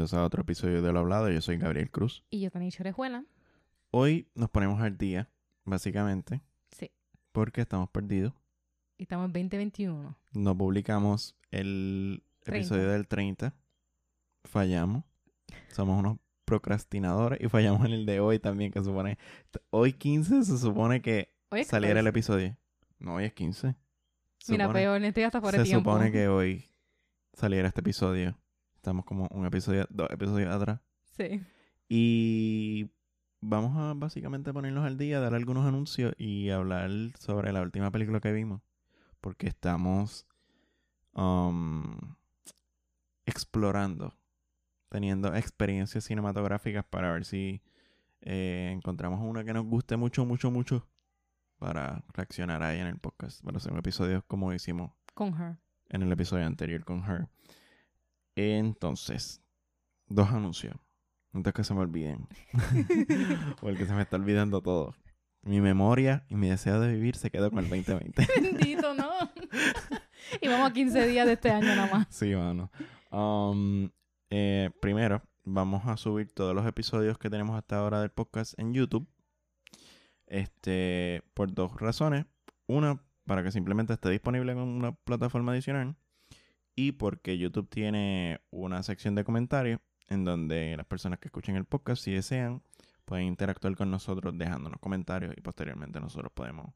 bienvenidos a otro episodio de Lo Hablado. Yo soy Gabriel Cruz. Y yo, Tanicho Orejuela. Hoy nos ponemos al día, básicamente, Sí. porque estamos perdidos. Y estamos en 2021. No publicamos el 30. episodio del 30. Fallamos. Somos unos procrastinadores y fallamos en el de hoy también, que supone... Hoy 15 se supone que saliera el episodio. No, hoy es 15. Mira, Supone- peor, en este ya está fuera Se tiempo. supone que hoy saliera este episodio. Estamos como un episodio, dos episodios atrás. Sí. Y vamos a básicamente ponernos al día, dar algunos anuncios y hablar sobre la última película que vimos. Porque estamos um, explorando, teniendo experiencias cinematográficas para ver si eh, encontramos una que nos guste mucho, mucho, mucho para reaccionar ahí en el podcast. Para hacer un episodio como hicimos Con her. en el episodio anterior con Her. Entonces, dos anuncios. Antes que se me olviden. Porque se me está olvidando todo. Mi memoria y mi deseo de vivir se quedó con el 2020. Bendito, ¿no? y vamos a 15 días de este año nada más. sí, mano. Um, eh, primero, vamos a subir todos los episodios que tenemos hasta ahora del podcast en YouTube. Este, por dos razones. Una, para que simplemente esté disponible en una plataforma adicional. Y porque YouTube tiene una sección de comentarios en donde las personas que escuchen el podcast, si desean, pueden interactuar con nosotros dejándonos comentarios y posteriormente nosotros podemos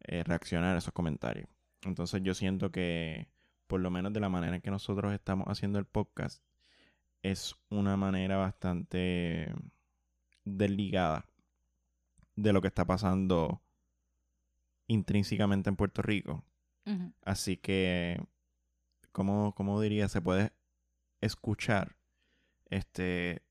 eh, reaccionar a esos comentarios. Entonces yo siento que, por lo menos de la manera en que nosotros estamos haciendo el podcast, es una manera bastante desligada de lo que está pasando intrínsecamente en Puerto Rico. Así que, como, como diría, se puede escuchar este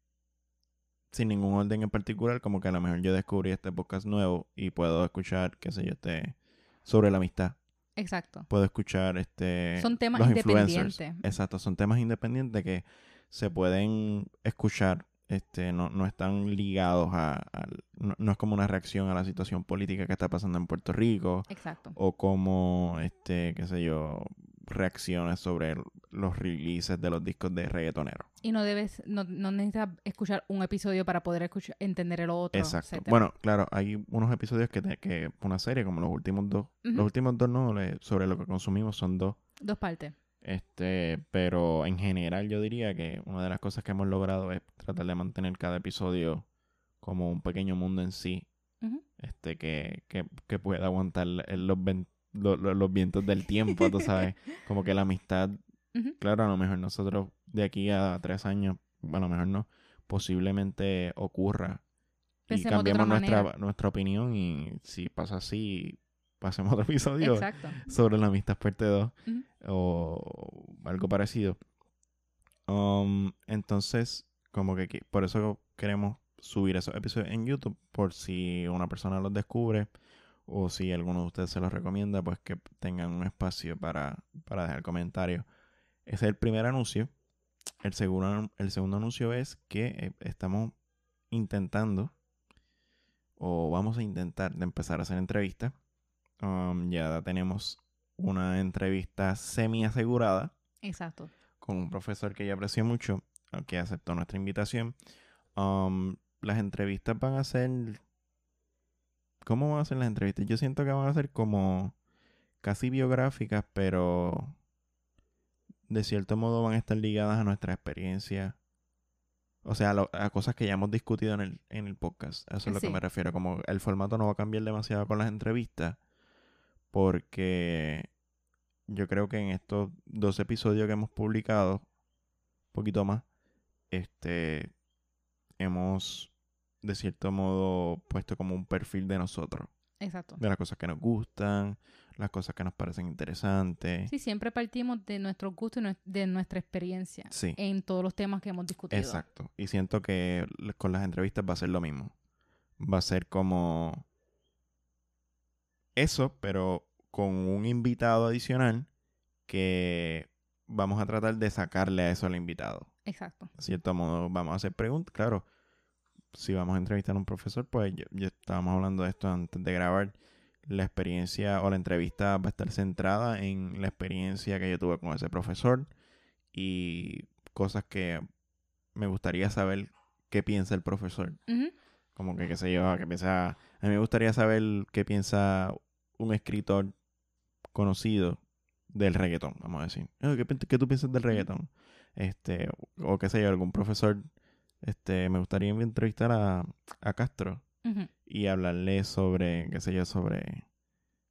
sin ningún orden en particular, como que a lo mejor yo descubrí este podcast nuevo y puedo escuchar, qué sé yo, este sobre la amistad. Exacto. Puedo escuchar este Son temas los independientes. Exacto, son temas independientes que se pueden escuchar, este, no, no están ligados a, al- no, no es como una reacción a la situación política que está pasando en Puerto Rico, Exacto. o como, este, qué sé yo, reacciones sobre los releases de los discos de reggaetoneros. Y no debes, no, no necesitas escuchar un episodio para poder escuchar, entender el otro. Exacto. etcétera. Bueno, claro, hay unos episodios que, te- que una serie, como los últimos dos, los últimos dos no, sobre lo que consumimos son dos. Dos partes. Este, pero en general yo diría que una de las cosas que hemos logrado es tratar de mantener cada episodio como un pequeño mundo en sí, este, que, que, que pueda aguantar los, ven- lo- lo- los vientos del tiempo, tú sabes, como que la amistad, claro, a lo mejor nosotros de aquí a tres años, bueno, a lo mejor no, posiblemente ocurra y Pensemos cambiemos nuestra, manera. nuestra opinión y si pasa así, pasemos otro episodio Exacto. sobre la amistad parte 2 Ujú. o algo parecido. Um, entonces, como que por eso queremos subir esos episodios en YouTube, por si una persona los descubre o si alguno de ustedes se los recomienda, pues que tengan un espacio para, para dejar comentarios. Ese es el primer anuncio. El segundo, el segundo anuncio es que eh, estamos intentando o vamos a intentar de empezar a hacer entrevistas. Um, ya tenemos una entrevista semi asegurada Exacto. con un profesor que yo aprecio mucho, que aceptó nuestra invitación. Um, las entrevistas van a ser... ¿Cómo van a ser las entrevistas? Yo siento que van a ser como casi biográficas, pero de cierto modo van a estar ligadas a nuestra experiencia. O sea, a, lo- a cosas que ya hemos discutido en el, en el podcast. Eso es lo que me refiero. Como el formato no va a cambiar demasiado con las entrevistas. Porque yo creo que en estos dos episodios que hemos publicado, un poquito más, este, hemos de cierto modo puesto como un perfil de nosotros, Exacto. de las cosas que nos gustan, las cosas que nos parecen interesantes. Sí, siempre partimos de nuestros gustos y de nuestra experiencia Sí, en todos los temas que hemos discutido. exacto. Y siento que con las entrevistas va a ser lo mismo. Va a ser como eso, pero con un invitado adicional que vamos a tratar de sacarle a eso al invitado. Exacto. de cierto modo vamos a hacer preguntas. Claro, si vamos a entrevistar a un profesor, pues ya, ya estábamos hablando de esto antes de grabar. La experiencia o la entrevista va a estar centrada en la experiencia que yo tuve con ese profesor y cosas que me gustaría saber qué piensa el profesor. Como que, qué sé yo, que piensa... A mí me gustaría saber qué piensa un escritor conocido del reggaetón, vamos a decir. "Ah, ¿Qué, qué tú piensas del reggaetón? Este, o qué sé yo, algún profesor... Este, me gustaría entrevistar a, a Castro y hablarle sobre, qué sé yo, sobre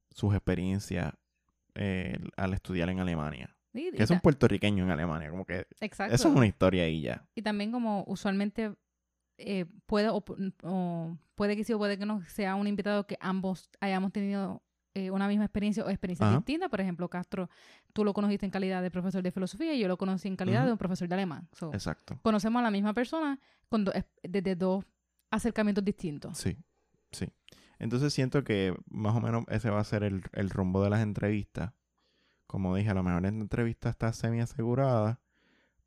sus experiencias eh, al estudiar en Alemania. Que es un puertorriqueño en Alemania, como que Exacto. eso es una historia ahí ya. Y también como usualmente eh, puede o, pu- o puede que sí o puede que no sea un invitado que ambos hayamos tenido eh, una misma experiencia o experiencias Ajá. distintas. Por ejemplo, Castro, tú lo conociste en calidad de profesor de filosofía y yo lo conocí en calidad de un profesor de alemán. So, Exacto. conocemos a la misma persona con do- desde dos acercamientos distintos. Sí, sí. Entonces siento que más o menos ese va a ser el, el rumbo de las entrevistas. Como dije, a lo mejor la entrevista está semi asegurada.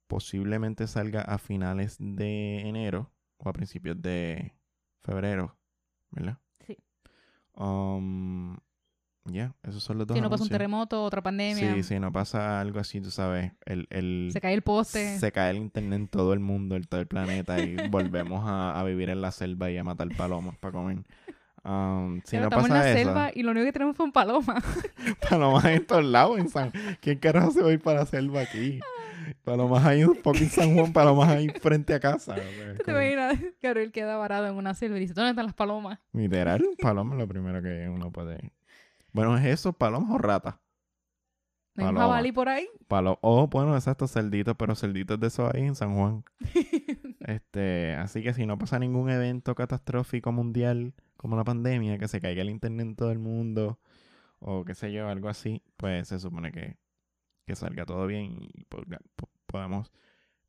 Posiblemente salga a finales de enero o a principios de febrero, ¿verdad? Sí. Um, ya, esos son los dos Si no pasa un anuncios. terremoto, otra pandemia, Sí, sí, no pasa algo así, tú sabes. El, el, se cae el poste. se cae el internet en todo el mundo, en todo el planeta y volvemos a, a vivir en la selva y a matar palomas para comer. Um, si Pero no estamos pasa en la eso, selva y lo único que tenemos fue un paloma. palomas en todos lados en San ¿Quién carajo se va a ir para la selva aquí? Palomas hay un fucking San Juan, palomas ahí frente a casa. o sea, ¿Te imaginas? Gabriel queda varado en una selva y dice, ¿dónde están las palomas? Literal, paloma es lo primero que uno puede. Bueno, ¿es eso? ¿Palomas o ratas? ¿No hay un Paloma. jabalí por ahí? Palo oh, bueno, exacto, cerditos, pero cerditos de esos ahí en San Juan. Este, así que si no pasa ningún evento catastrófico mundial como la pandemia, que se caiga el internet en todo el mundo, o qué sé yo, algo así, pues se supone que, que salga todo bien y podamos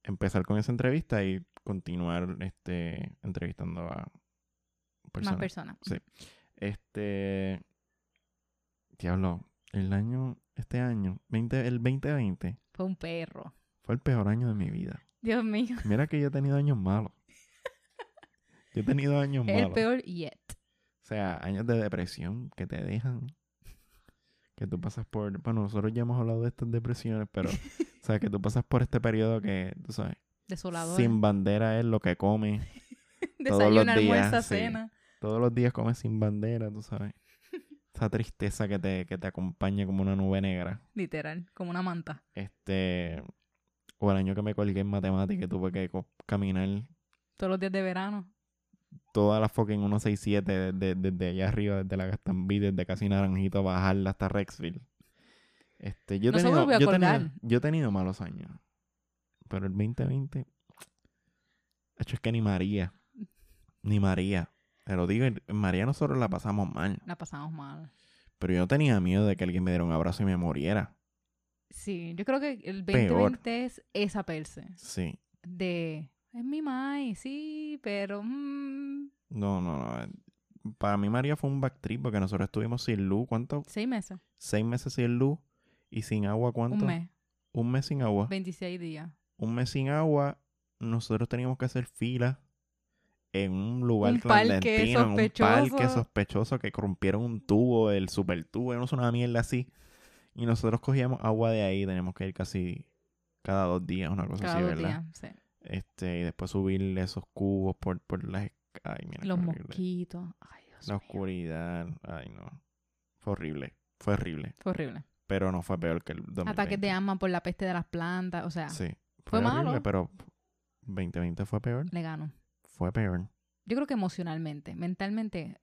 empezar con esa entrevista y continuar este entrevistando a Más personas. personas. Sí. Este. Diablo, el año, este año, 20, el 2020, Fue un perro. fue el peor año de mi vida. Dios mío. Mira que yo he tenido años malos. Yo he tenido años malos. el peor yet. O sea, años de depresión que te dejan. Que tú pasas por. Bueno, nosotros ya hemos hablado de estas depresiones, pero. o sea, que tú pasas por este periodo que, tú sabes, Desolador. sin bandera es lo que come. Desayuno, los días, sí. cena. Todos los días comes sin bandera, tú sabes. Esa tristeza que te, que te acompaña como una nube negra. Literal, como una manta. Este. O el año que me colgué en matemática y tuve que caminar Todos los días de verano. toda la fucking 167 desde, desde allá arriba, desde la Gastambí, desde casi Naranjito, bajarla hasta Rexville. Este, yo, he No tenido, yo he tenido malos años. Pero el 2020. Hecho, es que ni María. Ni María. Te lo digo, en María nosotros la pasamos mal. La pasamos mal. Pero yo tenía miedo de que alguien me diera un abrazo y me muriera. Sí, yo creo que el Peor. 2020 es esa perse. Sí. De, es mi mai, sí, pero... mm, No, no, no. Para mí María fue un backtrip porque nosotros estuvimos sin luz. ¿Cuánto? seis meses. Seis meses sin luz y sin agua. ¿Cuánto? Un mes. Un mes sin agua. 26 días. Un mes sin agua. Nosotros teníamos que hacer fila en un lugar Un clandestino, en un parque sospechoso. sospechoso que rompieron un tubo, el super tubo, no sé, una mierda así. Y nosotros cogíamos agua de ahí, teníamos que ir casi cada dos días, una cosa Cada así, dos ¿verdad? días. Sí. Este, y después subir esos cubos por, por las... Ay, mira, Los mosquitos. Ay, Dios La mío. oscuridad. Ay, no. Fue horrible. Fue horrible. Fue horrible. Pero no fue peor que el 2020. Ataques de asma por la peste de las plantas. O sea, Sí. Fue horrible, malo. pero 2020 fue peor. le ganó. Fue peor. Yo creo que emocionalmente, mentalmente,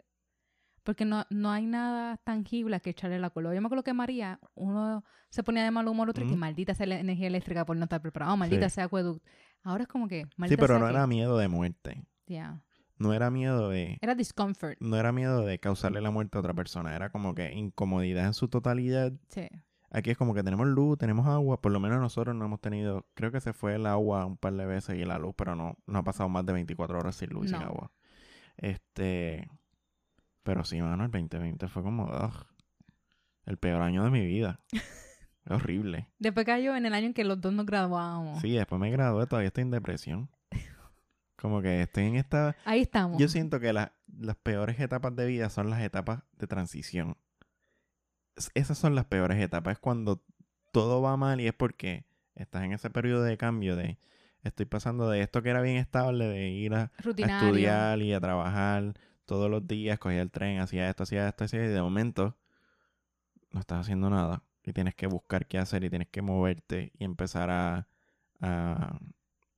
porque no, no hay nada tangible a que echarle la color. Yo me acuerdo que María, uno se ponía de mal humor, otro y que maldita sea la energía eléctrica por no estar preparado, maldita Sí. sea acueducto. Ahora es como que, Sí, maldita pero sea no que- era miedo de muerte. Ya. No era miedo de... Era discomfort. No era miedo de causarle la muerte a otra persona. Era como que incomodidad en su totalidad. Sí. Aquí es como que tenemos luz, tenemos agua. Por lo menos nosotros no hemos tenido... Creo que se fue el agua un par de veces y la luz, pero no, no ha pasado más de 24 horas sin luz y sin agua. Este... Pero sí, mano, el 2020 fue como... ugh, el peor año de mi vida. Horrible. Después cayó en el año en que los dos nos graduamos. Sí, después me gradué, todavía estoy en depresión. Como que estoy en esta... Ahí estamos. Yo siento que la- las peores etapas de vida son las etapas de transición. Es- Esas son las peores etapas. Es cuando todo va mal y es porque estás en ese periodo de cambio de estoy pasando de esto que era bien estable, de ir a, estudiar y a trabajar todos los días, cogía el tren, hacía esto, hacía esto, hacía y de momento no estás haciendo nada y tienes que buscar qué hacer y tienes que moverte y empezar a, a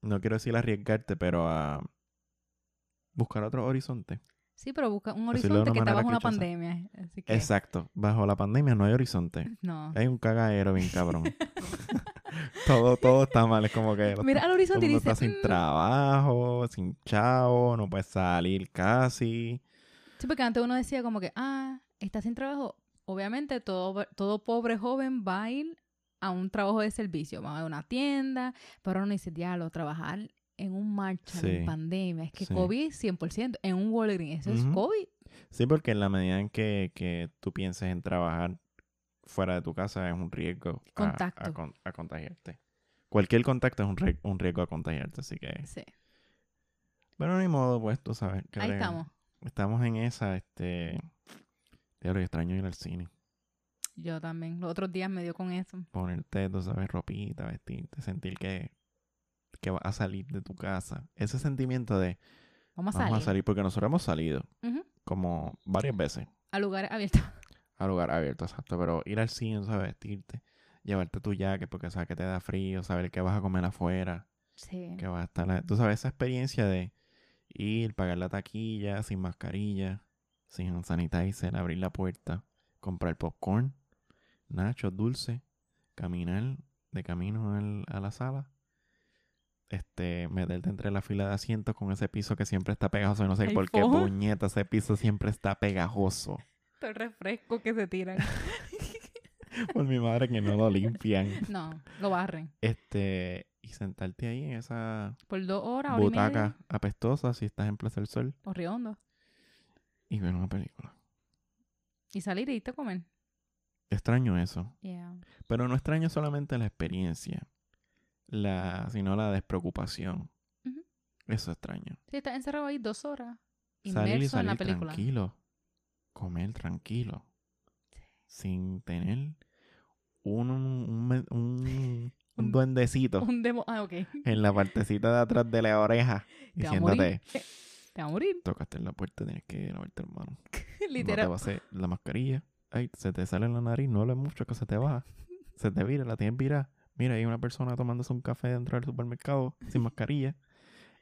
no quiero decir arriesgarte, pero a buscar otro horizonte. Sí, pero busca un horizonte que está bajo una pandemia. Así que, Exacto, bajo la pandemia no hay horizonte. no. Hay un cagadero bien cabrón. todo, todo está mal, es como que Mira al horizonte y dice, está sin "Mm". trabajo, sin chavo, no puedes salir casi. Sí, porque antes uno decía como que, ah, está sin trabajo. Obviamente todo, todo pobre joven va a ir a un trabajo de servicio, va a una tienda, pero uno dice, diablo, trabajar en un marcha Sí, pandemia, es que sí. COVID 100%, en un Walgreens, eso es. COVID. Sí, porque en la medida en que, que tú pienses en trabajar fuera de tu casa es un riesgo a- A, Contacto. con- a contagiarte. Cualquier contacto es un, rie- un riesgo a contagiarte, así que... Sí, Pero ni modo, pues, tú sabes. que ahí estamos. Estamos en esa, este... Diablo, extraño ir al cine. Yo también. Los otros días me dio con eso. ponerte, tú sabes, ropita, vestirte, sentir que, que vas a salir de tu casa. Ese sentimiento de Vamos a vamos salir. a salir, porque nosotros hemos salido como varias veces A lugares abiertos. a lugar abierto, exacto. Pero ir al cine, ¿sabes? Vestirte, llevarte tu jacket porque sabes que te da frío, saber que vas a comer afuera, Sí. que vas a estar... Tú sabes, esa experiencia de ir, pagar la taquilla, sin mascarilla, sin un sanitizer, abrir la puerta, comprar popcorn, nachos, dulce, caminar de camino al- a la sala, este, meterte entre la fila de asientos con ese piso que siempre está pegajoso. No sé por qué, puñeta, ese piso siempre está pegajoso. Todo el refresco que se tiran. Por mi madre que no lo limpian. no, lo barren. Este, y sentarte ahí en esa Por dos horas, hora butaca apestosa si estás en Plaza del Sol O riondo. y ver una película. Y salir y irte a comer. Extraño eso. Yeah. Pero no extraño solamente la experiencia, la, sino la despreocupación. Eso extraño. Sí, estás encerrado ahí dos horas. Salir y Inmerso en la película. tranquilo. Comer tranquilo. Sin tener un, un, un, un- duendecito Un demo. Ah, ok. en la partecita de atrás de la oreja Te va diciéndote, Te va a morir. tocaste en la puerta, tienes que lavarte las manos. No te Literal. vas a hacer la mascarilla. Ay, se te sale en la nariz, no hables mucho que se te baja. Se te vira, la tienes virada. Mira, hay una persona tomándose un café dentro del supermercado sin mascarilla.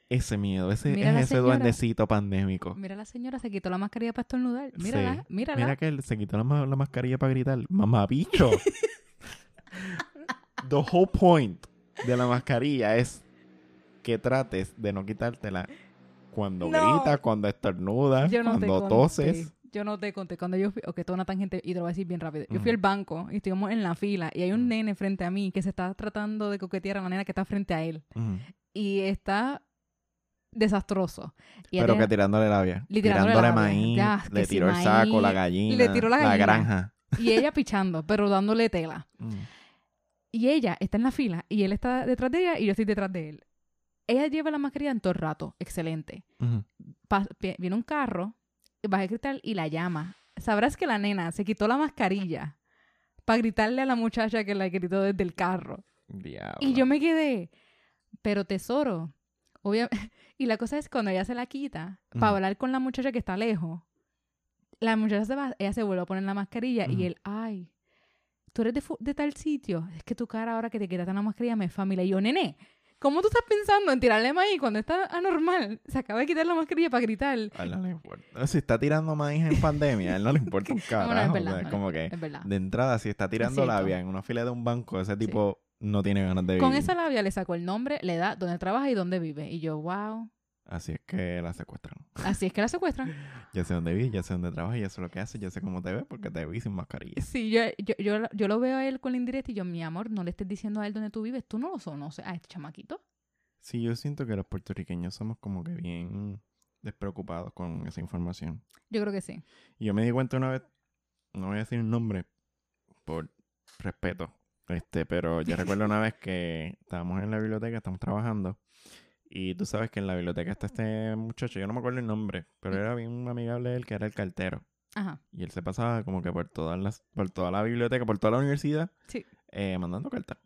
Ese miedo, ese Mira es ese señora. duendecito pandémico. Mira la señora se quitó la mascarilla para estornudar. Mírala, Sí. mírala. Mira que él se quitó la, ma- la mascarilla para gritar. Mamabicho. The whole point de la mascarilla es que trates de no quitártela cuando No. gritas, cuando estornudas, no cuando toses. Yo no te conté. Cuando yo fui, ok, toda una tangente y te lo voy a decir bien rápido. Yo fui al banco y estuvimos en la fila y hay un nene frente a mí que se está tratando de coquetear a la nena que está frente a él y está desastroso. Y Pero ella- que tirándole labia. Le tirándole maíz. Ya, le tiró el maíz, saco, la gallina. le tiró la La gallina. granja. y ella pichando, pero dándole tela. Mm. Y ella está en la fila y él está detrás de ella y yo estoy detrás de él. Ella lleva la mascarilla en todo el rato. Excelente. Viene un carro, baja el cristal y la llama. Sabrás que la nena se quitó la mascarilla para gritarle a la muchacha que la gritó desde el carro. Diablo. Y yo me quedé, pero tesoro. obvia- y la cosa es cuando ella se la quita para Ujú. hablar con la muchacha que está lejos. La muchacha se va, ella se vuelve a poner la mascarilla y él, ay, tú eres de, de tal sitio. Es que tu cara ahora que te quitaste la mascarilla me es familia. Y yo, nene, ¿cómo tú estás pensando en tirarle maíz cuando está anormal? Se acaba de quitar la mascarilla para gritar. A él no le importa. Si está tirando maíz en pandemia, a él no le importa un carajo. No, no, es verdad, o sea, no, como que Es verdad. de entrada, si está tirando cierto. labia en una fila de un banco, ese tipo no tiene ganas de vivir. Con esa labia le sacó el nombre, la edad, dónde trabaja y dónde vive. Y yo, wow. Así es que la secuestran. Así es que la secuestran. Ya sé dónde vive, ya sé dónde trabaja, ya sé lo que hace, ya sé cómo te ve porque te vi sin mascarilla. Sí, yo, yo, yo, yo lo veo a él con la indirecta y yo, mi amor, no le estés diciendo a él dónde tú vives. Tú no lo conoces a este chamaquito. Sí, yo siento que los puertorriqueños somos como que bien despreocupados con esa información. Yo creo que sí. Y yo me di cuenta una vez, no voy a decir un nombre por respeto, este, pero yo recuerdo una vez que estábamos en la biblioteca, estamos trabajando, y tú sabes que en la biblioteca está este muchacho, yo no me acuerdo el nombre, pero era bien amigable él, que era el cartero. Ajá. Y él se pasaba como que por todas las, por toda la biblioteca, por toda la universidad, Sí. eh, mandando cartas.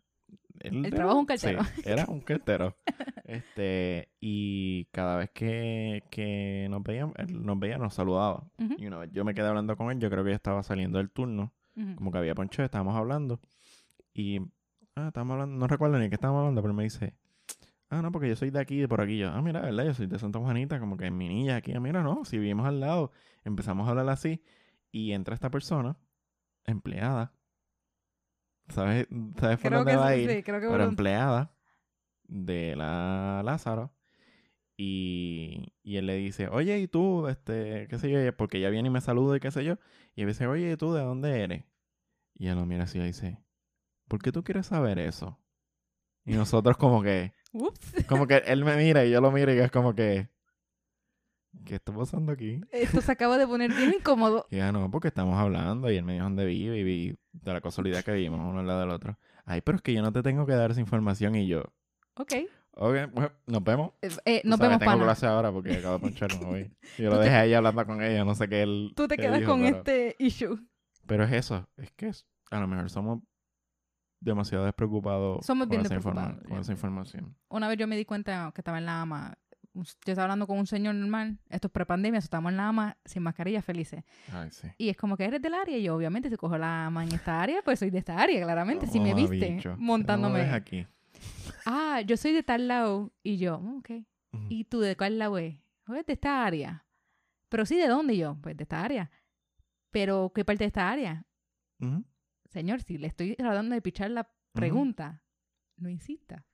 él El era- trabajo es un cartero. sí, era un cartero. este, y cada vez que, que nos veíamos, él nos veía, nos saludaba. Y una vez yo me quedé hablando con él, yo creo que ya estaba saliendo del turno, como que había poncho, estábamos hablando. Y, ah, estábamos hablando, no recuerdo ni qué estábamos hablando, pero me dice, ah, no, porque yo soy de aquí, de por aquí. Yo, ah, mira, ¿verdad? Yo soy de Santa Juanita, como que en mi niña aquí. Ah, mira, no, si vivimos al lado. Empezamos a hablar así. Y entra esta persona, empleada. ¿Sabes, ¿sabes por Creo dónde que va a ir? sí, creo que Pero por- empleada de la Lázaro. Y, y él le dice, oye, ¿y tú? Este, qué sé yo, porque ella viene y me saluda y qué sé yo. Y él dice, oye, ¿y tú de dónde eres? Y él lo mira así y dice, ¿por qué tú quieres saber eso? Y nosotros como que, Ups. como que él me mira y yo lo miro y es como que, ¿qué está pasando aquí? Esto se acaba de poner bien incómodo. Ya no, porque estamos hablando y él me dijo dónde vive y vi de la casualidad que vivimos uno al lado del otro. Ay, pero es que yo no te tengo que dar esa información y yo, Ok. ok, pues, nos vemos. Eh, eh, nos sabes, vemos, tengo pana. clase ahora porque acabo de ponchar, no voy. Yo lo te- dejé ahí hablando con ella, no sé qué él Tú te quedas dijo, con pero, este issue. pero es eso, es que a lo mejor somos demasiado despreocupados Somos con, bien esa, informa- despreocupados, con ya. esa información. Una vez yo me di cuenta que estaba en la AMA. Yo estaba hablando con un señor normal. Esto es prepandemia, so estábamos en la AMA sin mascarilla, felices. Ay, sí. Y es como que eres del área. Y yo, obviamente, si cojo la AMA en esta área, pues soy de esta área, claramente. si me viste bicho, ¿cómo montándome. ves aquí? Ah, yo soy de tal lado. Y yo, "Mm, ok. ¿Y tú de cuál lado es? Pues de esta área. Pero sí, ¿de dónde Y yo? Pues de esta área. Pero, ¿qué parte de esta área? Ujú, Señor, si le estoy tratando de pichar la pregunta, no insista.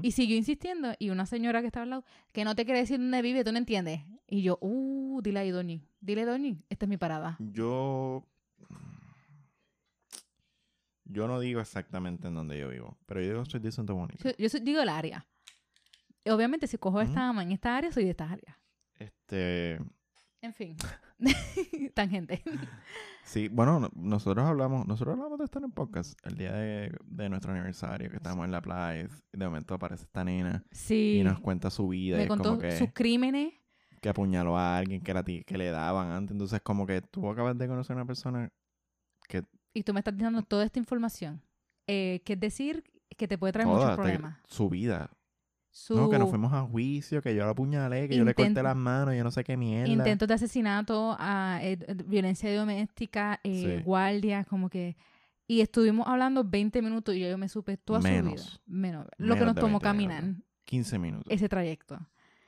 Y siguió insistiendo. Y una señora que estaba al lado, que no te quiere decir dónde vive, tú no entiendes. Y yo, uh, dile ahí, Doñi. Dile, Doñi, esta es mi parada. Yo. Yo no digo exactamente en dónde yo vivo, pero yo digo soy de Santa Mónica. Yo, yo soy- digo el área. Obviamente, si cojo esta ama en esta área, soy de esta área. Este. En fin. Tangente. Sí, bueno, no- nosotros hablamos, nosotros hablamos de estar en podcast el día de, de nuestro aniversario, que estábamos en la playa, y de momento aparece esta nena Sí. y nos cuenta su vida, y Me contó como que, sus crímenes. que apuñaló a alguien que, la, ti- que le daban antes, entonces como que tú acabas de conocer a una persona que Y tú me estás dando toda esta información. Eh, que es decir, que te puede traer toda, muchos te- problemas. su vida, Su no, que nos fuimos a juicio, que yo la apuñalé, que yo le corté las manos, yo no sé qué mierda. intentos de asesinato, a, eh, eh, violencia doméstica, eh, Sí. guardias, como que... Y estuvimos hablando 20 minutos y yo me supe toda su vida. Menos. Menos. Lo Menos que nos tomó 20 caminar minutos. 15 minutos. ese trayecto.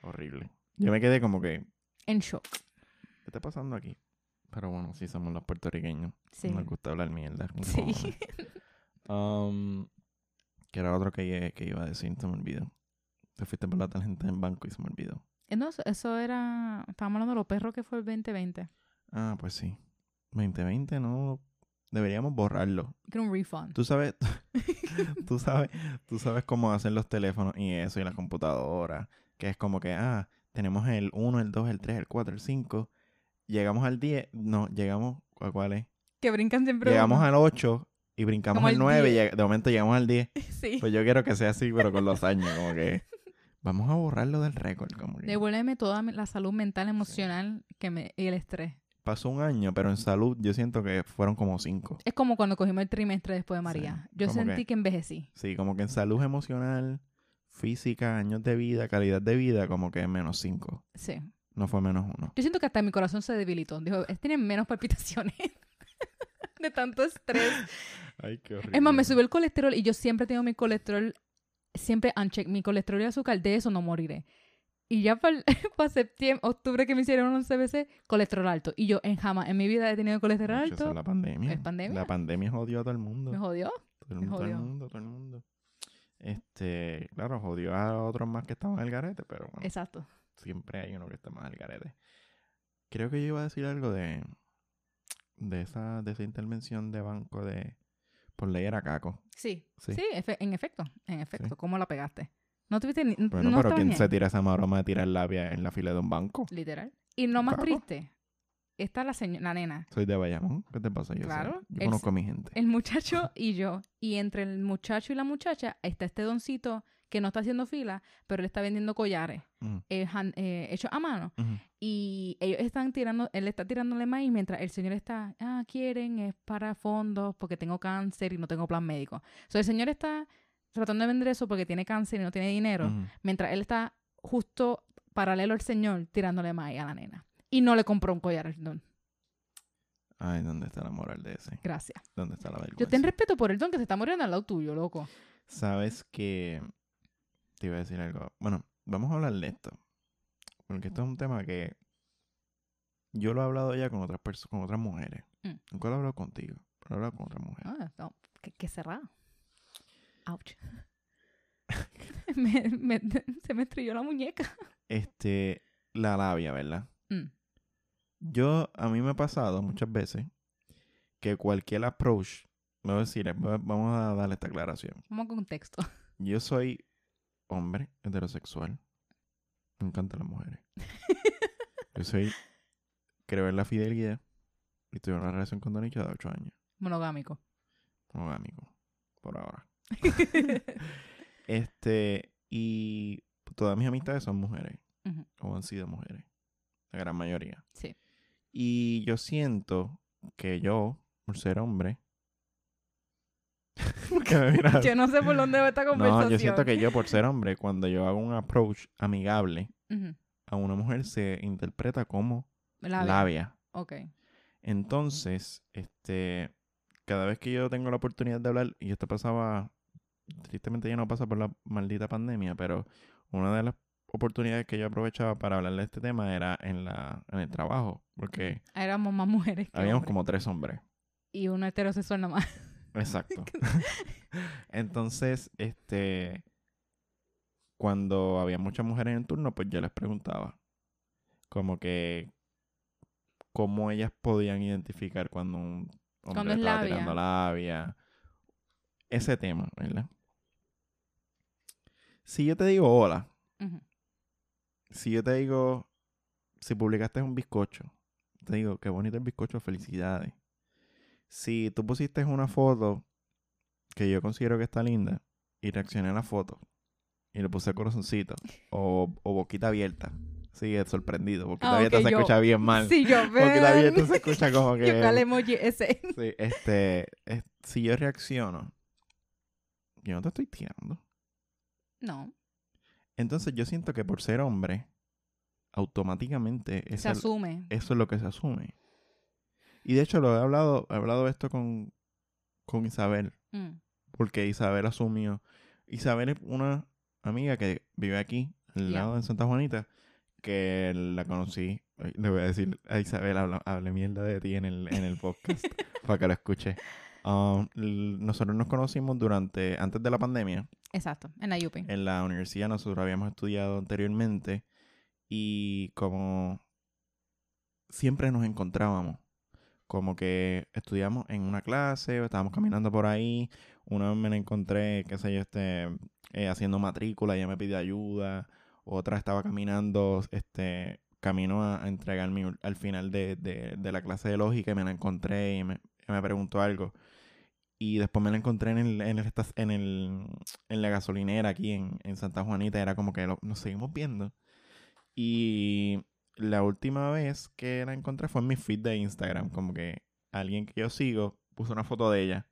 Horrible. Yo me quedé como que, En shock. ¿qué está pasando aquí? Pero bueno, sí somos los puertorriqueños. Sí. Nos gusta hablar mierda. Sí. Um, que era otro que, que iba a decir, se me olvidó. Te fuiste por la tangente en banco y se me olvidó. Eh, No, eso- era... Estábamos hablando de los perros que fue el 2020. Ah, pues sí. 2020 no... Deberíamos borrarlo. Que un refund. Tú sabes... tú sabes... Tú sabes cómo hacen los teléfonos y eso y las computadoras. Que es como que, ah, tenemos el 1, el 2, el 3, el 4, el 5. Llegamos al 10. No, llegamos... ¿A cuál es? Que brincan siempre Llegamos uno. al 8 y brincamos al al 9 y 10. lleg- de momento llegamos al 10. Sí. Pues yo quiero que sea así, pero con los años, como que vamos a borrarlo del récord, Devuélveme toda la salud mental, emocional que me, y el estrés. pasó un año, pero en salud yo siento que fueron como cinco. Es como cuando cogimos el trimestre después de Sí, María. Yo como sentí que- que... envejecí. Sí, como que en salud emocional, física, años de vida, calidad de vida, como que menos cinco. Sí. No fue menos uno. Yo siento que hasta mi corazón se debilitó. Dijo, "Es- tiene menos palpitaciones. de tanto estrés. Ay, qué horrible. Es más, me subió el colesterol y yo siempre tengo mi colesterol, siempre uncheck, mi colesterol y azúcar, de eso no moriré. Y ya para septiembre, octubre que me hicieron un CBC, colesterol alto. Y yo en jamás en mi vida he tenido colesterol Mucho, eso alto. es la pandemia. ¿Es pandemia? La pandemia jodió a todo el mundo. Me jodió. Todo el, me todo el jodió. mundo, todo el mundo. Este, claro, jodió a otros más que estaban al garete, pero bueno. Exacto. siempre hay uno que está más al garete. Creo que yo iba a decir algo de de esa, de esa intervención de banco de por ley era caco. Sí. Sí. Sí, efe- en efecto. En efecto. Sí. ¿Cómo la pegaste? No tuviste ni. Bueno, no pero ¿quién ni se tira esa maroma de tirar labia en la fila de un banco? Literal. Y lo más Caco. triste, está la, seño- la nena, Soy de Bayamón. ¿Qué te pasa? Yo, sé. Claro, yo el- conozco a mi gente. el muchacho y yo. Y entre el muchacho y la muchacha está este doncito que no está haciendo fila, pero él está vendiendo collares Ujú, eh, eh, hechos a mano. Y ellos están tirando, él está tirándole maíz mientras el señor está, ah, quieren, es para fondos porque tengo cáncer y no tengo plan médico. So, el señor está tratando de vender eso porque tiene cáncer y no tiene dinero, mientras él está justo paralelo al señor tirándole maíz a la nena. Y no le compró un collar al don. Ay, ¿dónde está la moral de ese? Gracias. ¿Dónde está la vergüenza? Yo ten respeto por el don que se está muriendo al lado tuyo, loco. Sabes que te iba a decir algo. Bueno, vamos a hablar de esto. Porque esto es un tema que yo lo he hablado ya con otras personas, con otras mujeres. Mm. Nunca lo he hablado contigo, pero lo he hablado con otras mujeres. Ah, no, qué, qué cerrado. Ouch. Me- me- se me estrelló la muñeca. Este, la labia, ¿verdad? Mm. Yo, a mí me ha pasado muchas veces que cualquier approach, me voy a decir, va- vamos a darle esta aclaración. Vamos con contexto. Yo soy hombre heterosexual. Me encantan las mujeres. Yo soy, creo en la fidelidad y tuve una relación con Donicho de 8 años. Monogámico. Monogámico, por ahora. Este, y todas mis amistades son mujeres, o han sido mujeres, la gran mayoría. Sí. Y yo siento que yo, por ser hombre, ¿Por qué me? Yo no sé por dónde va esta conversación. No, yo siento que yo, por ser hombre, cuando yo hago un approach amigable a una mujer, se interpreta como Labia. labia. Ok. Entonces, este, cada vez que yo tengo la oportunidad de hablar, y esto pasaba, tristemente ya no pasa por la maldita pandemia, pero una de las oportunidades que yo aprovechaba para hablar de este tema era en la en el trabajo, porque Éramos más mujeres que habíamos hombres. como tres hombres. Y uno heterosexual nada más. Exacto. Entonces, este, cuando había muchas mujeres en turno, pues yo les preguntaba, como que, cómo ellas podían identificar cuando un hombre Cuando es estaba labia. tirando labia. Ese tema, ¿verdad? Si yo te digo hola, si yo te digo, si publicaste un bizcocho, te digo, qué bonito el bizcocho, felicidades. Si tú pusiste una foto que yo considero que está linda y reaccioné a la foto y le puse corazoncito o, o boquita abierta, sí, es sorprendido, boquita Ah, abierta se yo- escucha bien mal. Sí, yo Boquita ven. abierta se escucha como que... Yo emoji ese. Sí, este, es- si yo reacciono, yo no te estoy tirando. No. Entonces yo siento que por ser hombre, automáticamente Se esa- asume. eso es lo que se asume. Y de hecho lo he hablado, he hablado esto con, con Isabel, Mm. porque Isabel asumió. Isabel es una amiga que vive aquí, al lado de Santa Juanita, que la conocí. Le voy a decir a Isabel, hable mierda de ti en el, en el podcast, para que lo escuche. Um, nosotros nos conocimos durante, antes de la pandemia, Exacto. En la Yupi. en la universidad nosotros habíamos estudiado anteriormente y como siempre nos encontrábamos, como que estudiamos en una clase, estábamos caminando por ahí, una vez me la encontré, qué sé yo, este, eh, haciendo matrícula, ella me pidió ayuda, otra estaba caminando, este, camino a, a entregarme ul- al final de, de, de la clase de lógica y me la encontré y me, me preguntó algo. Y después me la encontré en el, en el, en el, en la gasolinera aquí en, en Santa Juanita. Era como que lo- nos seguimos viendo. Y la última vez que la encontré fue en mi feed de Instagram. Como que alguien que yo sigo puso una foto de ella.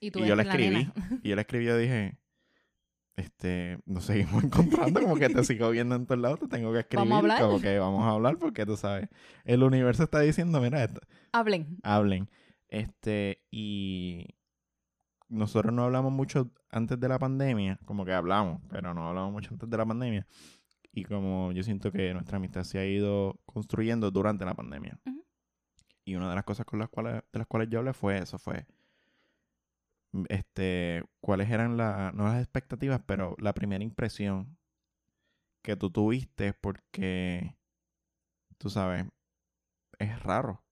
Y tú y yo la escribí. Y yo le escribí y dije, este, nos seguimos encontrando, como que te sigo viendo en todos lados, te tengo que escribir. Vamos a hablar. Como que vamos a hablar porque tú sabes, el universo está diciendo, mira, esto, Hablen. hablen. Este, y nosotros no hablamos mucho antes de la pandemia, como que hablamos, pero no hablamos mucho antes de la pandemia. Y como yo siento que nuestra amistad se ha ido construyendo durante la pandemia. Y una de las cosas con las cuales, de las cuales yo hablé fue eso, fue mm, este, cuáles eran las, no las expectativas, pero la primera impresión que tú tuviste porque, tú sabes, es raro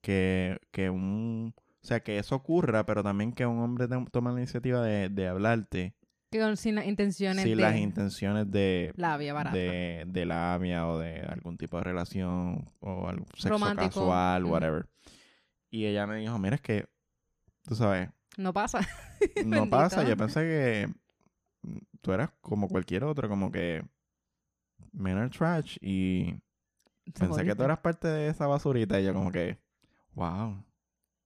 que, que un, o sea, que eso ocurra, pero también que un hombre tome la iniciativa de, de hablarte con- sin las intenciones sin de las intenciones de, labia barata. de, de labia o de algún tipo de relación o algo sexo Romántico. casual, whatever. Y ella me dijo, mira, es que, tú sabes, No pasa. no pasa. Yo pensé que tú eras como cualquier otro, como que men are trash y pensé que tú eras parte de esa basurita y yo como que, wow,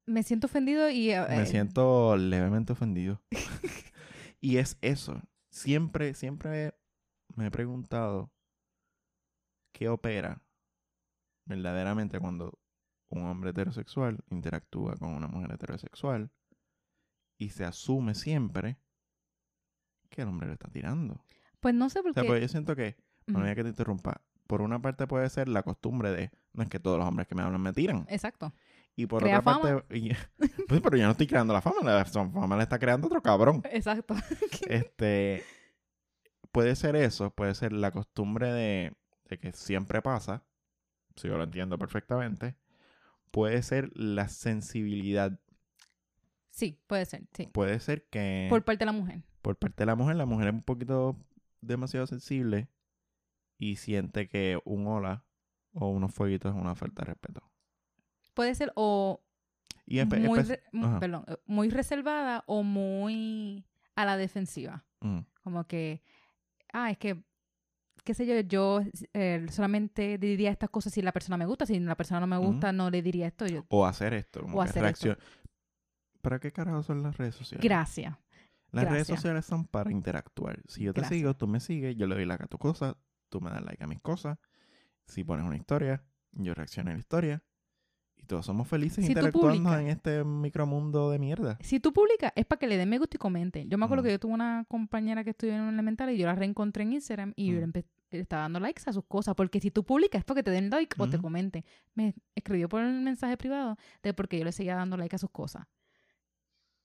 Me siento ofendido y... eh, me eh, siento levemente ofendido. Y es eso. Siempre, siempre me he preguntado qué opera verdaderamente cuando un hombre heterosexual interactúa con una mujer heterosexual y se asume siempre que el hombre le está tirando. Pues no sé O por sea, qué. pues yo siento que, no Ujú. que te interrumpa, por una parte puede ser la costumbre de, no es que todos los hombres que me hablan me tiran. Exacto. Y por Crea otra parte, y- pues, pero yo no estoy creando la fama, la fama la está creando otro cabrón. Exacto. Este, puede ser eso, puede ser la costumbre de, de que siempre pasa, si yo lo entiendo perfectamente. Puede ser la sensibilidad, Sí, puede ser, sí. puede ser que Por parte de la mujer. por parte de la mujer, la mujer es un poquito demasiado sensible y siente que un hola o unos fueguitos es una falta de respeto. Puede ser o Y muy, re- perdón, eh, muy reservada o muy a la defensiva. Mm, Como que, ah, es que, qué sé yo, yo eh, solamente diría estas cosas si la persona me gusta, si la persona no me gusta, no le diría esto. Yo, O hacer esto, como O que hacer reacción. ¿Para qué carajo son las redes sociales? gracias. Las redes sociales son para interactuar. Si yo te Gracias. sigo, tú me sigues, yo le doy like a tu cosa, tú me das like a mis cosas. Si pones una historia, yo reacciono a la historia. Todos somos felices Si interactuando en este micromundo de mierda. Si tú publicas, es para que le den me gusta y comenten. Yo me acuerdo Ujú. que yo tuve una compañera que estudió en un elemental y yo la reencontré en Instagram y yo le Ujú. empe- le estaba dando likes a sus cosas. Porque si tú publicas es porque te den like o te Ujú. comenten. Me escribió por un mensaje privado de porque yo le seguía dando like a sus cosas.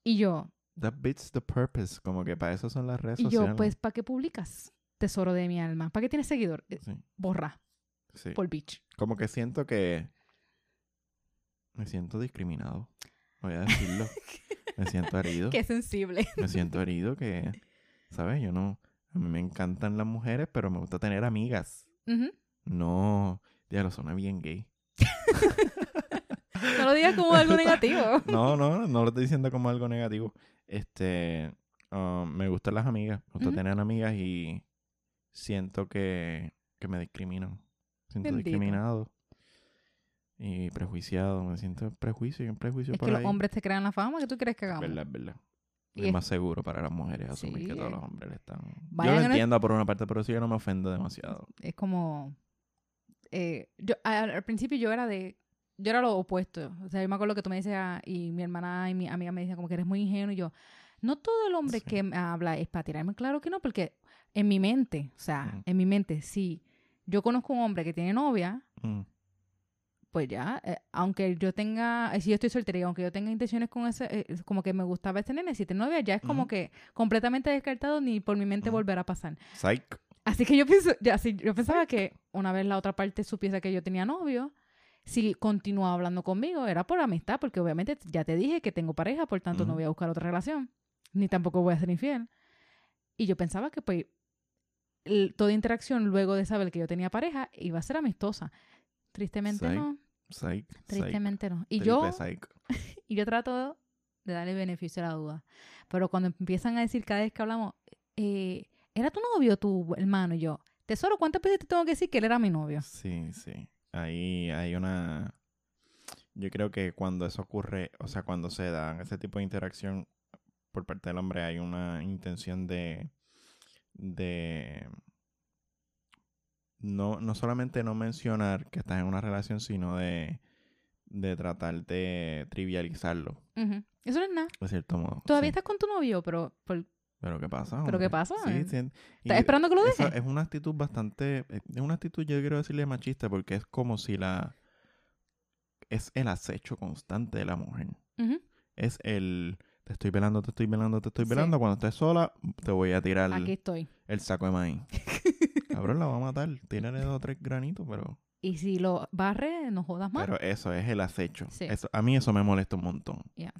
Y yo, That beats the purpose. Como que para eso son las redes y sociales. yo, pues, ¿para qué publicas? Tesoro de mi alma. ¿Para qué tienes seguidor? Sí, Borra, sí. por bitch. Como que siento que me siento discriminado. Voy a decirlo. me siento herido. Qué sensible. Me siento herido que, ¿sabes? Yo no... A mí me encantan las mujeres, pero me gusta tener amigas. No... Ya lo suena bien gay. No lo digas como algo negativo. No, no, no lo estoy diciendo como algo negativo. Este... um, me gustan las amigas. Me gusta tener amigas y siento que, que me discriminan. Siento Bendito. discriminado. Y prejuiciado. Me siento prejuicio y un prejuicio Es por que los hombres te crean la fama que tú crees que hagamos. verdad, es verdad. Y es más seguro para las mujeres asumir Sí, que todos los hombres le están... Vayan yo lo entiendo por una parte, pero sí yo no me ofendo demasiado. es como eh, yo al, al principio yo era de yo era lo opuesto o sea yo me acuerdo que tú me decías y mi hermana y mi amiga me decían como que eres muy ingenuo y yo no todo el hombre Sí. que me habla es para tirarme claro que no porque en mi mente o sea en mi mente si yo conozco un hombre que tiene novia Mm, pues ya, eh, aunque yo tenga, eh, si yo estoy soltera y aunque yo tenga intenciones con ese, eh, como que me gustaba este nene, si tiene novia, ya es como que completamente descartado ni por mi mente Ujú. volver a pasar. Psych. Así que yo pienso, ya, sí, yo pensaba que una vez la otra parte supiese que yo tenía novio, si continuaba hablando conmigo, era por amistad, porque obviamente ya te dije que tengo pareja, por tanto no voy a buscar otra relación, ni tampoco voy a ser infiel. Y yo pensaba que pues toda interacción luego de saber que yo tenía pareja iba a ser amistosa. Tristemente Psych. no, Psych. psych, tristemente no. Y yo, y yo trato de darle beneficio a la duda. Pero cuando empiezan a decir cada vez que hablamos, eh, ¿era tu novio tu hermano? Y yo, tesoro, ¿cuántas veces te tengo que decir que él era mi novio? Sí, sí. Ahí hay una... Yo creo que cuando eso ocurre, o sea, cuando se da ese tipo de interacción por parte del hombre, hay una intención de... de no, no solamente no mencionar que estás en una relación, sino de, de tratar de trivializarlo. Eso no es nada. de cierto modo. Todavía sí. estás con tu novio, pero, por- Pero ¿qué pasa? ¿Pero qué pasa? Sí, sí. ¿estás esperando que lo deje? es una actitud bastante... Es una actitud, yo quiero decirle machista, porque es como si la... Es el acecho constante de la mujer. Es el... Te estoy velando, te estoy velando, te estoy Sí. velando. Cuando estés sola, te voy a tirar Aquí estoy. el saco de maíz. Cabrón, la va a matar. Tírale dos o tres granitos, pero... Y si lo barre, no jodas más. Pero eso es el acecho. Sí. Eso, a mí eso me molesta un montón. Ya.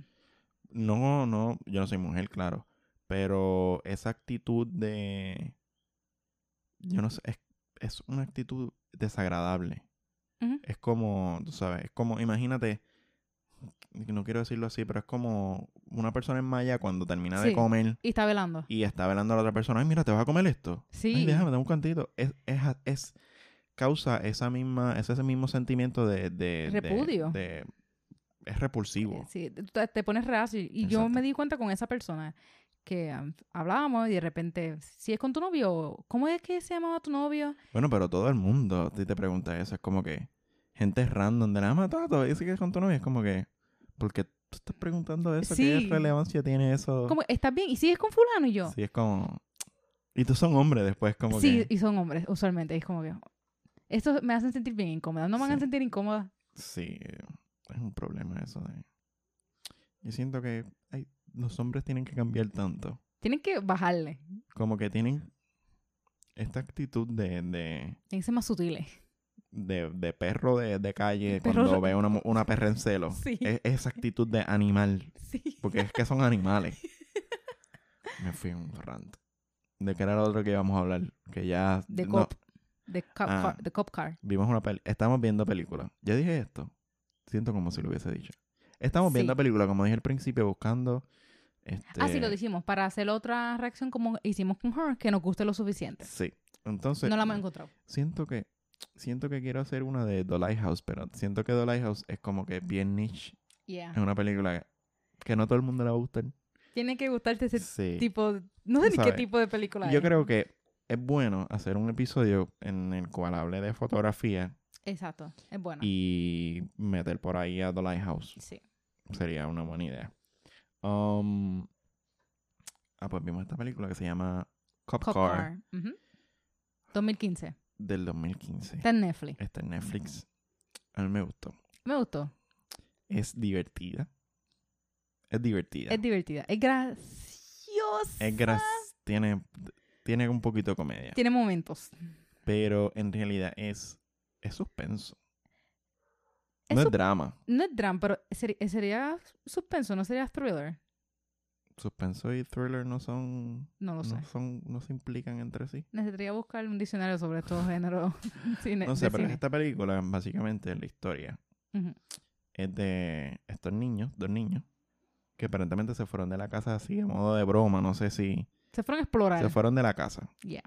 No, no, yo no soy mujer, claro. Pero esa actitud de... Yo no sé, es, es una actitud desagradable. Ujú. Es como, tú sabes, es como, imagínate, no quiero decirlo así, pero es como una persona en Maya cuando termina de comer Y está velando. y está velando a la otra persona, ay, mira, ¿te vas a comer esto? Sí. Ay, déjame, dame un cantito. Es, es, es- causa esa misma, ese, ese mismo sentimiento de... de Repudio. de- es repulsivo. Sí, te, te pones reacio. Y yo me di cuenta con esa persona que um, hablábamos y de repente, si es con tu novio, ¿cómo es que se llamaba tu novio? Bueno, pero todo el mundo si te pregunta eso. Es como que gente random de la matado y dice que es con tu novia. Es como que, porque tú estás preguntando eso, ¿qué relevancia tiene eso? ¿Cómo, ¿Estás bien? ¿Y si es con fulano y yo? Sí, es como... Y tú son hombres después, como Sí, que... y son hombres, usualmente. Es como que... Esto me hacen sentir bien incómoda. No me hagan Sí. sentir incómoda. Sí, es un problema eso de... Yo siento que ay, los hombres tienen que cambiar tanto. Tienen que bajarle. Como que tienen esta actitud de, de, Tienen que ser más sutiles. De, de perro de, de calle Perro- cuando ve una, una perra en celo. Sí. Es esa actitud de animal. Sí. Porque es que son animales. Me fui un rant. ¿De qué era lo otro que íbamos a hablar? Que ya... De no, cop. De cop, Ah. car, cop car. vimos una peli... Estamos viendo películas. Ya dije esto. Siento como si lo hubiese dicho. Estamos viendo Sí. películas, como dije al principio, buscando... Este... Ah, sí, lo dijimos. Para hacer otra reacción como hicimos con Her, que nos guste lo suficiente. Sí. Entonces... no la hemos encontrado. Siento que... Siento que quiero hacer una de The Lighthouse, pero siento que The Lighthouse es como que bien niche. Yeah. Es una película que no todo el mundo le va a gustar. Tiene que gustarte ese Sí. tipo... No sé ni qué tipo de película Yo es. creo que es bueno hacer un episodio en el cual hable de fotografía Exacto. Es bueno. y meter por ahí a The Lighthouse. Sí. Sería una buena idea. Um, ah, pues vimos esta película que se llama Cop, Cop Car, Car. Ujú. 2015. Del 2015. Está en Netflix. Está en Netflix. A mí me gustó. Me gustó. Es divertida. Es divertida. Es divertida. Es graciosa. Es gras- tiene, tiene un poquito de comedia. Tiene momentos. Pero en realidad es, es suspenso. Es no es drama. No es drama, pero seri- sería suspenso, no sería thriller. Suspenso y thriller no son. No lo sé. No, son, no se implican entre sí. Necesitaría buscar un diccionario sobre estos géneros cine, No sé, pero cine. esta película, básicamente, la historia es de estos niños, dos niños, que aparentemente se fueron de la casa así, a modo de broma. No sé si. Se fueron a explorar. Se fueron de la casa. Yeah.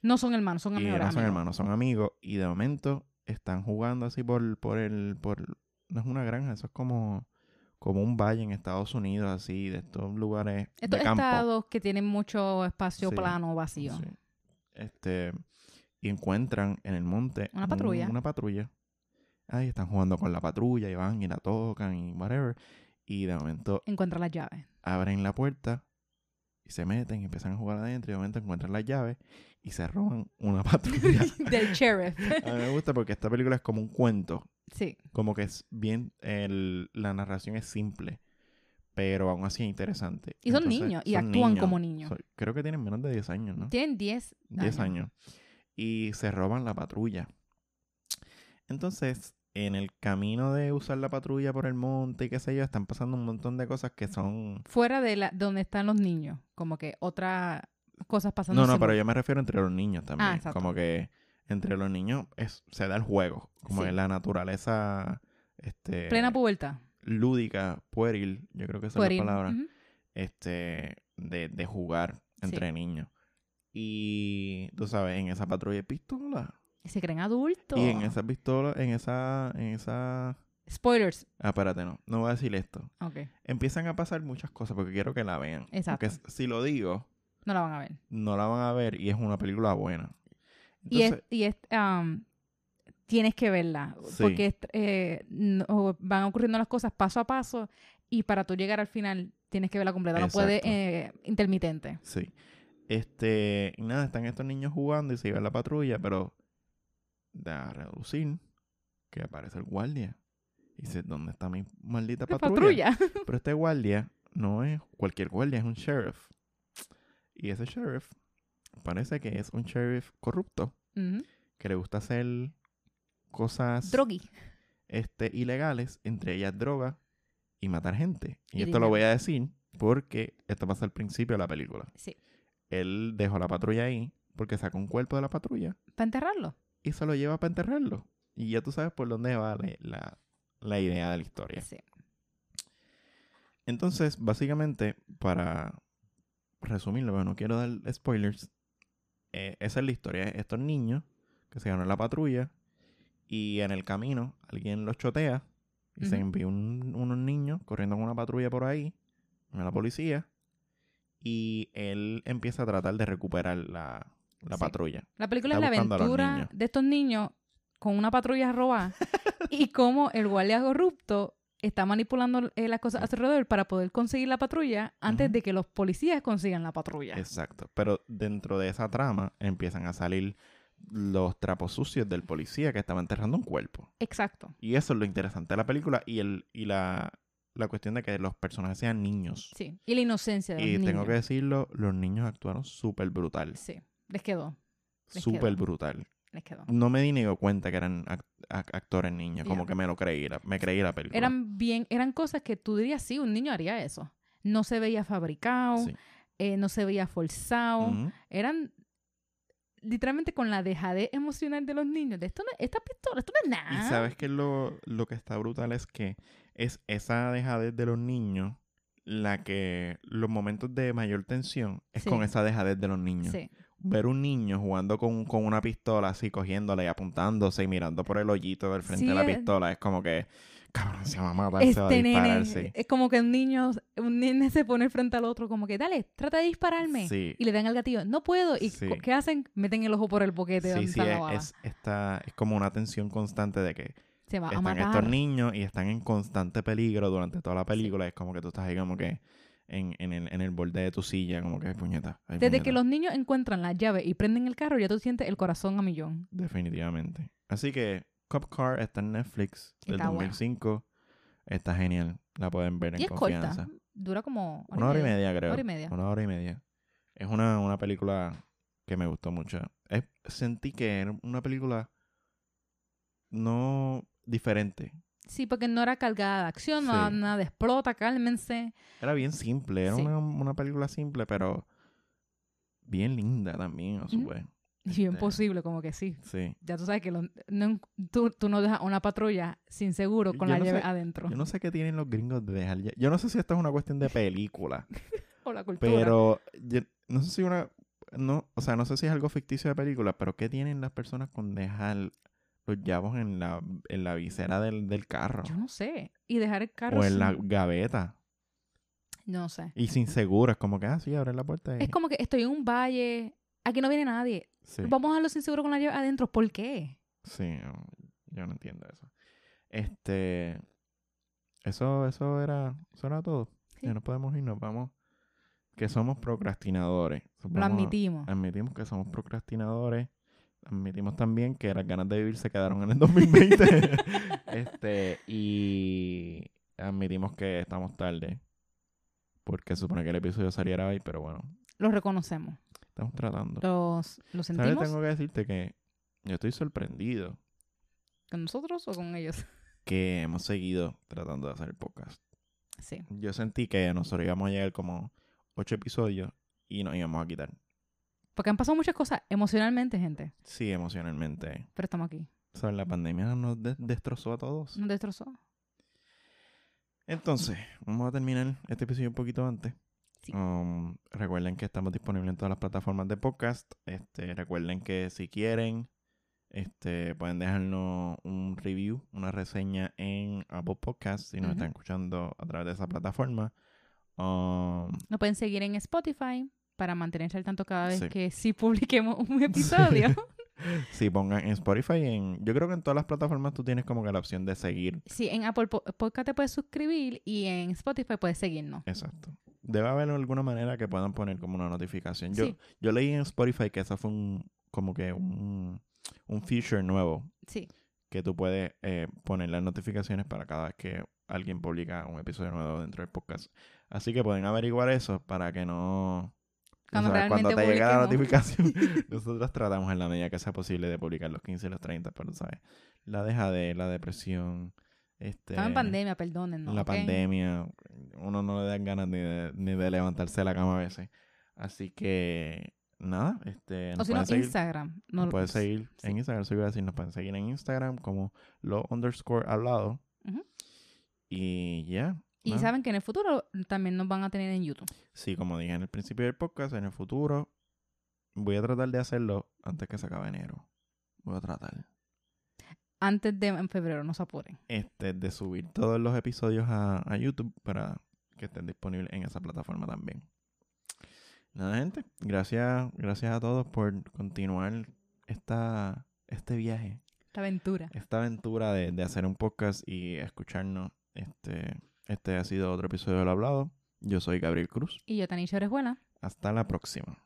No son hermanos, son amigos. no son hermanos, son amigos. Y de momento están jugando así por, por el. Por, no es una granja, eso es como, como un valle en Estados Unidos, así, de estos lugares Estos de campo. estados que tienen mucho espacio Sí, plano vacío. Sí. Este, y encuentran en el monte Una un- patrulla. una patrulla. Ahí están jugando con la patrulla y van y la tocan y whatever. Y de momento Encuentra las llaves. abren la puerta y se meten y empiezan a jugar adentro. Y de momento encuentran las llaves y se roban una patrulla. Del sheriff. a mí me gusta porque esta película es como un cuento. Sí. Como que es bien. el- la narración es simple. Pero aún así es interesante. Y son Entonces, niños, y son actúan como niños. Creo que tienen menos de 10 años, ¿no? Tienen 10 10 años. Y se roban la patrulla. Entonces, en el camino de usar la patrulla por el monte y qué sé yo, están pasando un montón de cosas que son... Fuera de la, donde están los niños. Como que otras cosas pasando. No, no, pero yo me refiero entre los niños también. Ah, exacto. como que entre los niños es, se da el juego. Como Sí. que la naturaleza este, Plena pubertad. lúdica, pueril, yo creo que esa es la palabra, este, de, de jugar entre Sí. niños. Y tú sabes, en esa patrulla hay pistolas. Y se creen adultos. Y en esa pistola, en esa, en esa... Spoilers. Ah, espérate, no, no voy a decir esto. Ok. Empiezan a pasar muchas cosas porque quiero que la vean. Exacto. Porque si lo digo, No la van a ver. no la van a ver y es una película buena. Y es, y es um, tienes que verla. Sí. Porque eh, no- van ocurriendo las cosas paso a paso. Y para tú llegar al final, tienes que verla completa. No puede eh, intermitente. sí. Este, nada, están estos niños jugando y se iba la patrulla, pero da a reducir que aparece el guardia. Y dice, ¿dónde está mi maldita ¿Qué patrulla? patrulla? Pero este guardia no es cualquier guardia, es un sheriff. Y ese sheriff parece que es un sheriff corrupto. Que le gusta hacer cosas Drogui. este, ilegales, entre ellas droga y matar gente. Y, Y esto lo voy a decir porque esto pasa al principio de la película. Sí. Él dejó la patrulla ahí porque sacó un cuerpo de la patrulla Para enterrarlo. y se lo lleva para enterrarlo. Y ya tú sabes por dónde va la, la- la idea de la historia. Sí. Entonces, básicamente, para resumirlo, pero no quiero dar spoilers, eh, esa es la historia. Estos niños que se ganan la patrulla y en el camino alguien los chotea y se envía un- unos niños corriendo con una patrulla por ahí, a la policía, y él empieza a tratar de recuperar la, la Sí. patrulla. La película Está es la aventura de estos niños con una patrulla robada y cómo el guardia corrupto está manipulando eh, las cosas a su alrededor para poder conseguir la patrulla antes de que los policías consigan la patrulla. Exacto. Pero dentro de esa trama empiezan a salir los trapos sucios del policía que estaba enterrando un cuerpo. Exacto. Y eso es lo interesante de la película y, el, y la, la cuestión de que los personajes sean niños. Sí. Y la inocencia de los Y niños. tengo que decirlo, los niños actuaron súper brutal. Sí. Les quedó. Les Súper quedó. brutal. Les quedó. No me di ni cuenta que eran ac- ac- actores niños, como que me lo creí, me creí la película. Eran bien, eran cosas que tú dirías, sí, un niño haría eso. No se veía fabricado, Sí. eh, no se veía forzado. Eran literalmente con la dejadez emocional de los niños. De esto no, esta pistola, esto no es nada. Y sabes que lo, lo que está brutal es que es esa dejadez de los niños la que los momentos de mayor tensión es Sí. con esa dejadez de los niños. Sí. Ver un niño jugando con, con una pistola así, cogiéndola y apuntándose y mirando por el hoyito del frente Sí, de la es- pistola es como que, cabrón, se va a matar, se va a Este nene, disparar, sí. es como que un niño, un nene se pone frente al otro, como que, dale, trata de dispararme. Sí, Y le dan al gatillo, no puedo. ¿Y qué hacen? Meten el ojo por el boquete sí, sí, es, es, esta- es como una tensión constante de que Se va a están matar. estos niños y están en constante peligro durante toda la película. Es como que tú estás ahí como que en, en, el, en el borde de tu silla, como que puñeta. ay, Desde puñeta". que los niños encuentran la llave y prenden el carro, ya tú sientes el corazón a millón. Definitivamente. Así que Cop Car está en Netflix del Está buena. 2005. Está genial. La pueden ver en Y es confianza. corta. Dura como Una hora y media, creo. Hora y media. Una hora y media. Es una, una película que me gustó mucho. Es- sentí que era una película no diferente. Sí, porque no era cargada de acción, no Sí. nada de explota, cálmense. Era bien simple. Era Sí. una, una película simple, pero bien linda también, a su vez. Y bien Este, posible, como que sí. Sí. Ya tú sabes que lo- no- tú, tú no dejas una patrulla sin seguro con Yo la no llave sé- adentro. Yo no sé qué tienen los gringos de dejar. Yo no sé si esto es una cuestión de película. O la cultura. Pero yo- no sé si una. No, o sea, no sé si es algo ficticio de película, pero ¿qué tienen las personas con dejar los llavos en la, en la visera del, del carro? Yo no sé. Y dejar el carro O en la gaveta. No sé. Y sin seguro. Es como que, ah, sí, abren la puerta. y- Es como que estoy en un valle, aquí no viene nadie. Sí, Vamos a dejarlo sin seguro con la llave adentro. ¿Por qué? sí, yo no entiendo eso. Este. Eso, eso era, eso era todo. Sí. Ya no podemos irnos, vamos. Que somos procrastinadores. Lo Vamos admitimos. Admitimos que somos procrastinadores. Admitimos también que las ganas de vivir se quedaron en el 2020. este, y admitimos que estamos tarde. Porque supone que el episodio saliera hoy, pero bueno, Lo reconocemos. estamos tratando. Los, lo ¿Sabes? sentimos Tengo que decirte que yo estoy sorprendido con nosotros o con ellos. que hemos seguido tratando de hacer el podcast. Sí. Yo sentí que nosotros íbamos a llegar como ocho episodios y nos íbamos a quitar. Porque han pasado muchas cosas emocionalmente, gente. Sí, emocionalmente. Pero estamos aquí. ¿Sabes? La pandemia nos de- destrozó a todos. Nos destrozó. Entonces, vamos a terminar este episodio un poquito antes. Sí. Um, recuerden que estamos disponibles en todas las plataformas de podcast. Este, recuerden que si quieren, este, pueden dejarnos un review, una reseña en Apple Podcasts si nos están escuchando a través de esa plataforma. Um, Nos pueden seguir en Spotify para mantenerse al tanto cada vez Sí. que sí publiquemos un episodio. si pongan en Spotify, en, yo creo que en todas las plataformas tú tienes como que la opción de seguir. sí, en Apple Po- Podcast te puedes suscribir y en Spotify puedes seguirnos. Exacto. Debe haber alguna manera que puedan poner como una notificación. Yo, Sí. yo leí en Spotify que eso fue un, como que un, un feature nuevo Sí. que tú puedes eh, poner las notificaciones para cada vez que alguien publica un episodio nuevo dentro del podcast. Así que pueden averiguar eso para que no... Cuando te llegue la notificación, nosotros tratamos en la medida que sea posible de publicar los 15 y los 30, pero sabes, la dejadez, la depresión, este, Estamos en pandemia, perdónennos. la ¿ok? pandemia, uno no le dan ganas ni de, ni de levantarse de la cama a veces. Así que, nada, este, O si no, seguir. Instagram. Nos No, pueden seguir sí. en Instagram, eso iba a decir, nos pueden seguir en Instagram como lo underscore hablado. Y ya. Y saben que en el futuro también nos van a tener en YouTube. Sí, como dije en el principio del podcast, en el futuro voy a tratar de hacerlo antes que se acabe enero. Voy a tratar. Antes de en febrero, no se apuren. Este, de subir todos los episodios a, a YouTube para que estén disponibles en esa plataforma también. Nada, gente. Gracias, gracias a todos por continuar esta, este viaje, Esta aventura. esta aventura de, de hacer un podcast y escucharnos. Este, este ha sido otro episodio del Hablado. Yo soy Gabriel Cruz. Y yo, Tanisha Orejuela. Hasta la próxima.